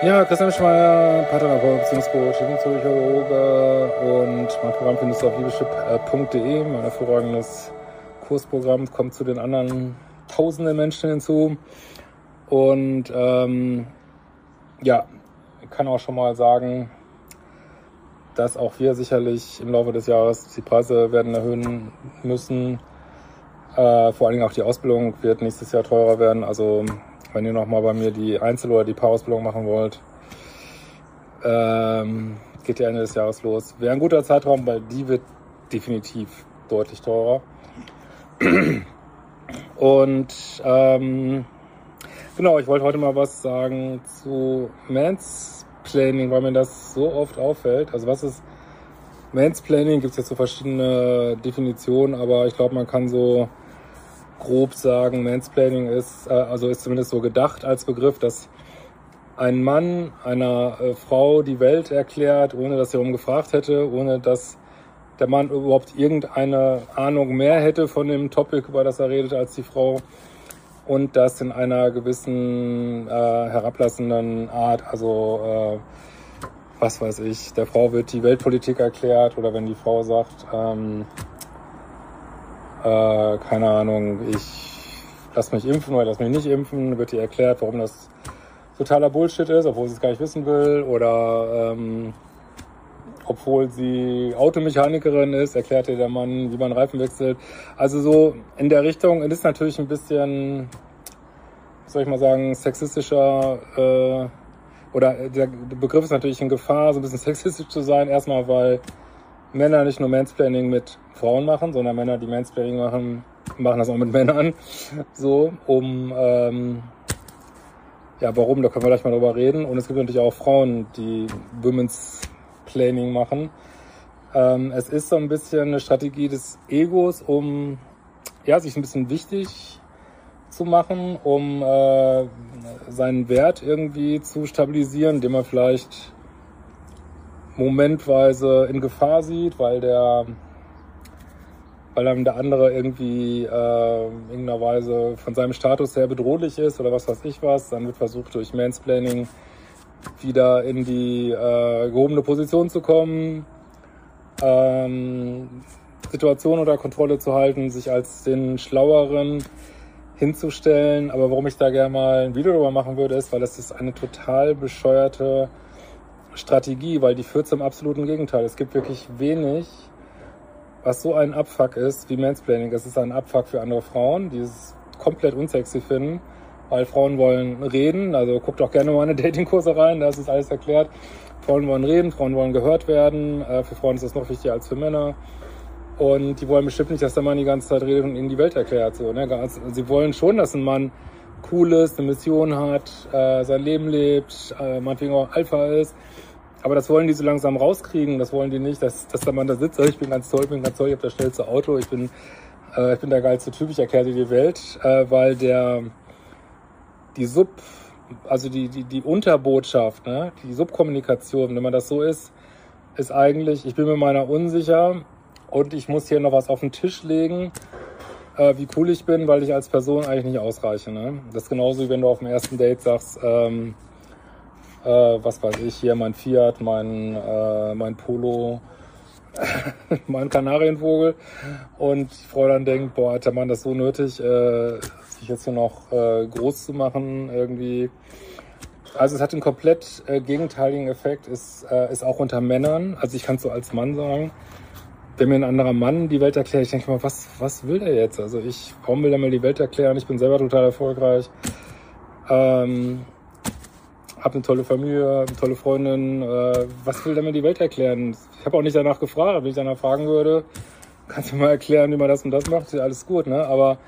Ja, Christian Schmeier, Paartherapeut, Beziehungscoach, Psychologe und mein Programm findest du auf liebeschip.de. Mein hervorragendes Kursprogramm kommt zu den anderen tausenden Menschen hinzu. Und ähm, ja, ich kann auch schon mal sagen, dass auch wir sicherlich im Laufe des Jahres die Preise werden erhöhen müssen. Äh, vor allen Dingen auch die Ausbildung wird nächstes Jahr teurer werden. Also wenn ihr nochmal bei mir die Einzel- oder die Paarausbildung machen wollt, ähm, geht ja Ende des Jahres los. Wäre ein guter Zeitraum, weil die wird definitiv deutlich teurer. Und ähm, genau, ich wollte heute mal was sagen zu Mansplaining, weil mir das so oft auffällt. Also was ist Mansplaining? Gibt es jetzt so verschiedene Definitionen, aber ich glaube, man kann so grob sagen, Mansplaining ist, äh, also ist zumindest so gedacht als Begriff, dass ein Mann einer äh, Frau die Welt erklärt, ohne dass er umgefragt hätte, ohne dass der Mann überhaupt irgendeine Ahnung mehr hätte von dem Topic, über das er redet, als die Frau. Und das in einer gewissen äh, herablassenden Art, also äh, was weiß ich, der Frau wird die Weltpolitik erklärt oder wenn die Frau sagt, ähm, äh, keine Ahnung, ich lass mich impfen oder lass mich nicht impfen, wird ihr erklärt, warum das totaler Bullshit ist, obwohl sie es gar nicht wissen will oder ähm, obwohl sie Automechanikerin ist, erklärt ihr der Mann, wie man Reifen wechselt. Also so in der Richtung, es ist natürlich ein bisschen, soll ich mal sagen, sexistischer äh, oder der Begriff ist natürlich in Gefahr, so ein bisschen sexistisch zu sein. Erstmal, weil Männer nicht nur Mansplaining mit Frauen machen, sondern Männer, die Mansplaining machen, machen das auch mit Männern. So, um, ähm, ja, warum, da können wir gleich mal drüber reden. Und es gibt natürlich auch Frauen, die Women's Planning machen. Ähm, es ist so ein bisschen eine Strategie des Egos, um, ja, sich ein bisschen wichtig zu machen, um äh, seinen Wert irgendwie zu stabilisieren, indem man vielleicht momentweise in Gefahr sieht, weil der weil dann der andere irgendwie äh, in irgendeiner Weise von seinem Status her bedrohlich ist oder was weiß ich was. Dann wird versucht durch Mansplaining wieder in die äh, gehobene Position zu kommen, ähm, Situation unter Kontrolle zu halten, sich als den Schlaueren hinzustellen. Aber warum ich da gerne mal ein Video darüber machen würde, ist, weil das ist eine total bescheuerte Strategie, weil die führt zum absoluten Gegenteil. Es gibt wirklich wenig, was so ein Abfuck ist wie Mansplaining. Es ist ein Abfuck für andere Frauen, die es komplett unsexy finden, weil Frauen wollen reden. Also guckt auch gerne mal eine Datingkurse rein, da ist es alles erklärt. Frauen wollen reden, Frauen wollen gehört werden. Äh, für Frauen ist das noch wichtiger als für Männer. Und die wollen bestimmt nicht, dass der Mann die ganze Zeit redet und ihnen die Welt erklärt. So, ne? Sie wollen schon, dass ein Mann cool ist, eine Mission hat, äh, sein Leben lebt, äh, meinetwegen auch Alpha ist. Aber das wollen die so langsam rauskriegen. Das wollen die nicht, dass, dass der Mann da sitzt. Ich bin ganz toll, ich bin ganz toll, ich habe das schnellste Auto, ich bin, äh, ich bin der geilste Typ, ich erkläre dir die Welt, äh, weil der die Sub, also die, die, die Unterbotschaft, ne, die Subkommunikation, wenn man das so ist, ist eigentlich, ich bin mir meiner unsicher und ich muss hier noch was auf den Tisch legen, äh, wie cool ich bin, weil ich als Person eigentlich nicht ausreiche. Ne? Das ist genauso wie wenn du auf dem ersten Date sagst, ähm, äh, was weiß ich, hier mein Fiat, mein, äh, mein Polo, mein Kanarienvogel und die Frau dann denkt, boah, hat der Mann das so nötig, äh, sich jetzt hier noch äh, groß zu machen irgendwie. Also es hat einen komplett äh, gegenteiligen Effekt, ist, äh, ist auch unter Männern, also ich kann es so als Mann sagen, wenn mir ein anderer Mann die Welt erklärt, ich denke mal, was, was will der jetzt? Also ich, warum will er mir die Welt erklären? Ich bin selber total erfolgreich. Ähm, habe eine tolle Familie, eine tolle Freundin. Äh, was will der mir die Welt erklären? Ich habe auch nicht danach gefragt. Wenn ich danach fragen würde, kannst du mal erklären, wie man das und das macht? Ist alles gut, ne? Aber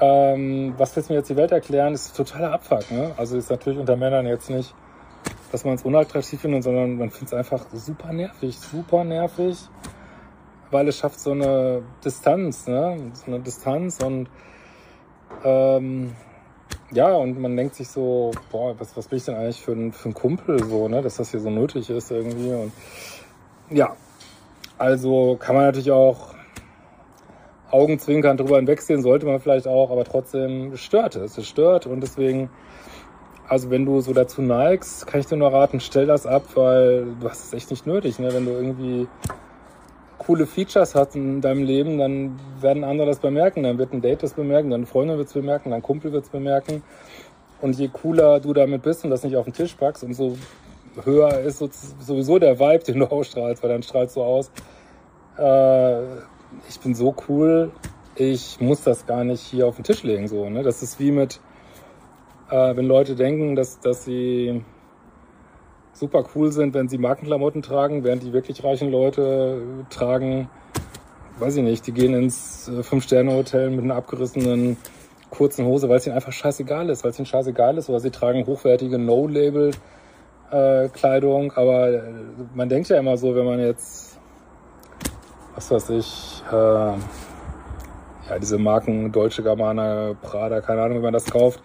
ähm, was willst du mir jetzt die Welt erklären? Ist totaler Abfuck, ne? Also ist natürlich unter Männern jetzt nicht, dass man es unattraktiv findet, sondern man findet es einfach super nervig, super nervig, weil es schafft so eine Distanz, ne? So eine Distanz und ähm, ja, und man denkt sich so, boah, was, was bin ich denn eigentlich für ein, für ein Kumpel so, ne, dass das hier so nötig ist irgendwie. Und ja, also kann man natürlich auch Augenzwinkern drüber hinwegsehen, sollte man vielleicht auch, aber trotzdem stört es. Es stört und deswegen Also wenn du so dazu neigst, kann ich dir nur raten, stell das ab, weil du hast es echt nicht nötig. Ne? Wenn du irgendwie coole Features hast in deinem Leben, dann werden andere das bemerken. Dann wird ein Date das bemerken, deine Freundin wird es bemerken, dein Kumpel wird es bemerken. Und je cooler du damit bist und das nicht auf den Tisch packst, umso höher ist sowieso der Vibe, den du ausstrahlst, weil dann strahlst du aus. Äh, ich bin so cool, ich muss das gar nicht hier auf den Tisch legen. So, ne? Das ist wie mit, äh, wenn Leute denken, dass, dass sie super cool sind, wenn sie Markenklamotten tragen, während die wirklich reichen Leute tragen, weiß ich nicht, die gehen ins äh, Fünf-Sterne-Hotel mit einer abgerissenen kurzen Hose, weil es ihnen einfach scheißegal ist, weil es ihnen scheißegal ist, oder sie tragen hochwertige No-Label-Kleidung, äh, aber äh, man denkt ja immer so, wenn man jetzt, was weiß ich, äh, ja, diese Marken Deutsche Gabbana, Prada, keine Ahnung, wie man das kauft,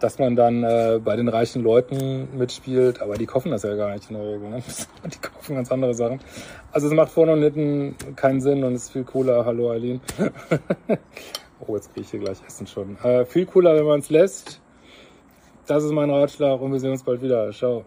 dass man dann äh, bei den reichen Leuten mitspielt, aber die kaufen das ja gar nicht in der Regel. Ne? Die kaufen ganz andere Sachen. Also es macht vorne und hinten keinen Sinn und ist viel cooler. Hallo Eileen. oh, jetzt kriege ich hier gleich Essen schon. Äh, viel cooler, wenn man es lässt. Das ist mein Ratschlag und wir sehen uns bald wieder. Ciao.